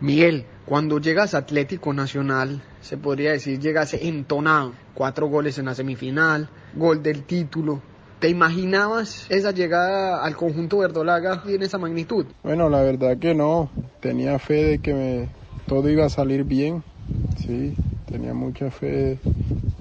Miguel, cuando llegas a Atlético Nacional, se podría decir llegas entonado, cuatro goles en la semifinal, gol del título. ¿Te imaginabas esa llegada al conjunto verdolaga en esa magnitud? Bueno, la verdad que no. Tenía fe de que me, todo iba a salir bien. Sí, tenía mucha fe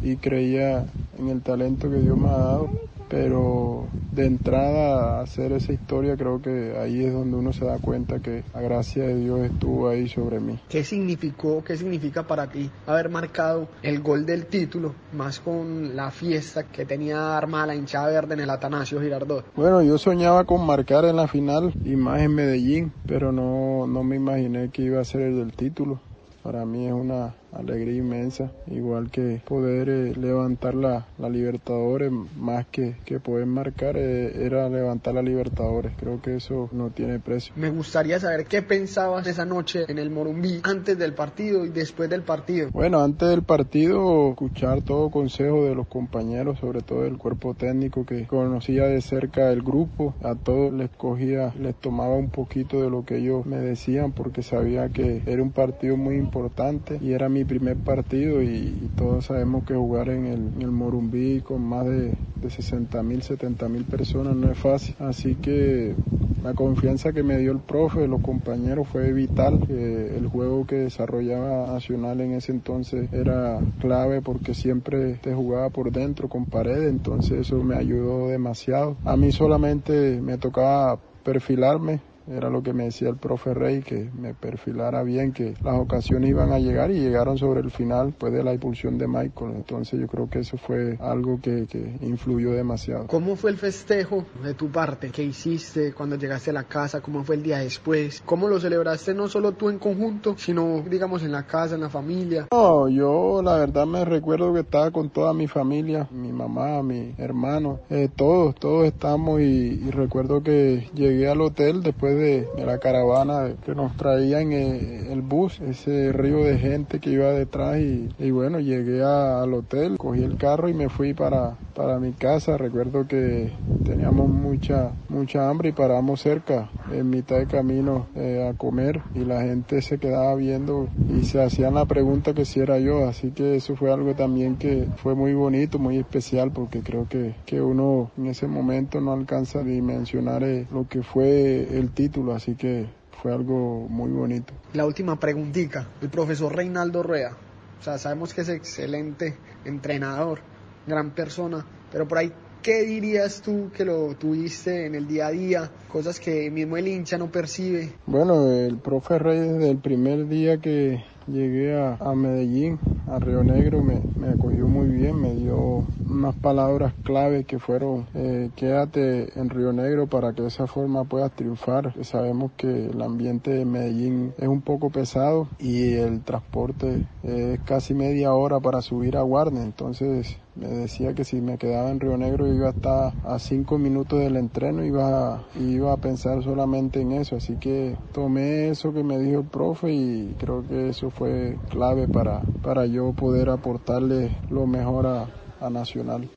y creía en el talento que Dios me ha dado pero de entrada hacer esa historia creo que ahí es donde uno se da cuenta que la gracia de Dios estuvo ahí sobre mí. ¿Qué significó, qué significa para ti haber marcado el gol del título, más con la fiesta que tenía armada la hinchada verde en el Atanasio Girardot? Bueno, yo soñaba con marcar en la final y más en Medellín, pero no, no me imaginé que iba a ser el del título. Para mí es una alegría inmensa, igual que poder eh, levantar la, la, Libertadores, más que, que poder marcar, eh, era levantar la Libertadores. Creo que eso no tiene precio. Me gustaría saber qué pensabas esa noche en el Morumbí, antes del partido y después del partido. Bueno, antes del partido, escuchar todo consejo de los compañeros, sobre todo del cuerpo técnico que conocía de cerca el grupo, a todos les cogía, les tomaba un poquito de lo que ellos me decían porque sabía que era un partido muy importante y era mi primer partido y, todos sabemos que jugar en el, en Morumbí con más de, de 60 mil, 70 mil personas no es fácil. Así que la confianza que me dio el profe, los compañeros fue vital. el juego que desarrollaba Nacional en ese entonces era clave porque siempre te jugaba por dentro con paredes, entonces eso me ayudó demasiado. A mí solamente me tocaba perfilarme era lo que me decía el profe Rey, que me perfilara bien, que las ocasiones iban a llegar y llegaron sobre el final después de la impulsión de Michael. Entonces yo creo que eso fue algo que, que influyó demasiado. ¿Cómo fue el festejo de tu parte? ¿Qué hiciste cuando llegaste a la casa? ¿Cómo fue el día después? ¿Cómo lo celebraste no solo tú en conjunto, sino digamos en la casa, en la familia? No, yo la verdad me recuerdo que estaba con toda mi familia, mi mamá, mi hermano, eh, todos, todos estamos y, y recuerdo que llegué al hotel después de, la caravana que nos traía en eh, el, bus, ese río de gente que iba detrás y, bueno, llegué al hotel, cogí el carro y me fui para, para mi casa. Recuerdo que teníamos mucha, mucha hambre y paramos cerca, en mitad de camino eh, a comer y la gente se quedaba viendo y se hacían la pregunta que si era yo, así que eso fue algo también que fue muy bonito, muy especial porque creo que, que uno en ese momento no alcanza a dimensionar eh, lo que fue el título. Así que fue algo muy bonito. La última preguntita, el profesor Reinaldo Rueda, o sea, sabemos que es excelente entrenador, gran persona, pero por ahí, ¿qué dirías tú que lo tuviste en el día a día? Cosas que mismo el hincha no percibe. Bueno, el profe Rey desde el primer día que llegué a, Medellín, a Río Negro, me, acogió muy bien, me dio unas palabras clave que fueron eh, quédate en Río Negro para que de esa forma puedas triunfar. Sabemos que el ambiente de Medellín es un poco pesado y el transporte es casi media hora para subir a Guarne, entonces me decía que si me quedaba en Río Negro iba a estar a cinco minutos del entreno, iba, iba a pensar solamente en eso, así que tomé eso que me dijo el profe y creo que eso fue clave para, para yo poder aportarle lo mejor a, a Nacional.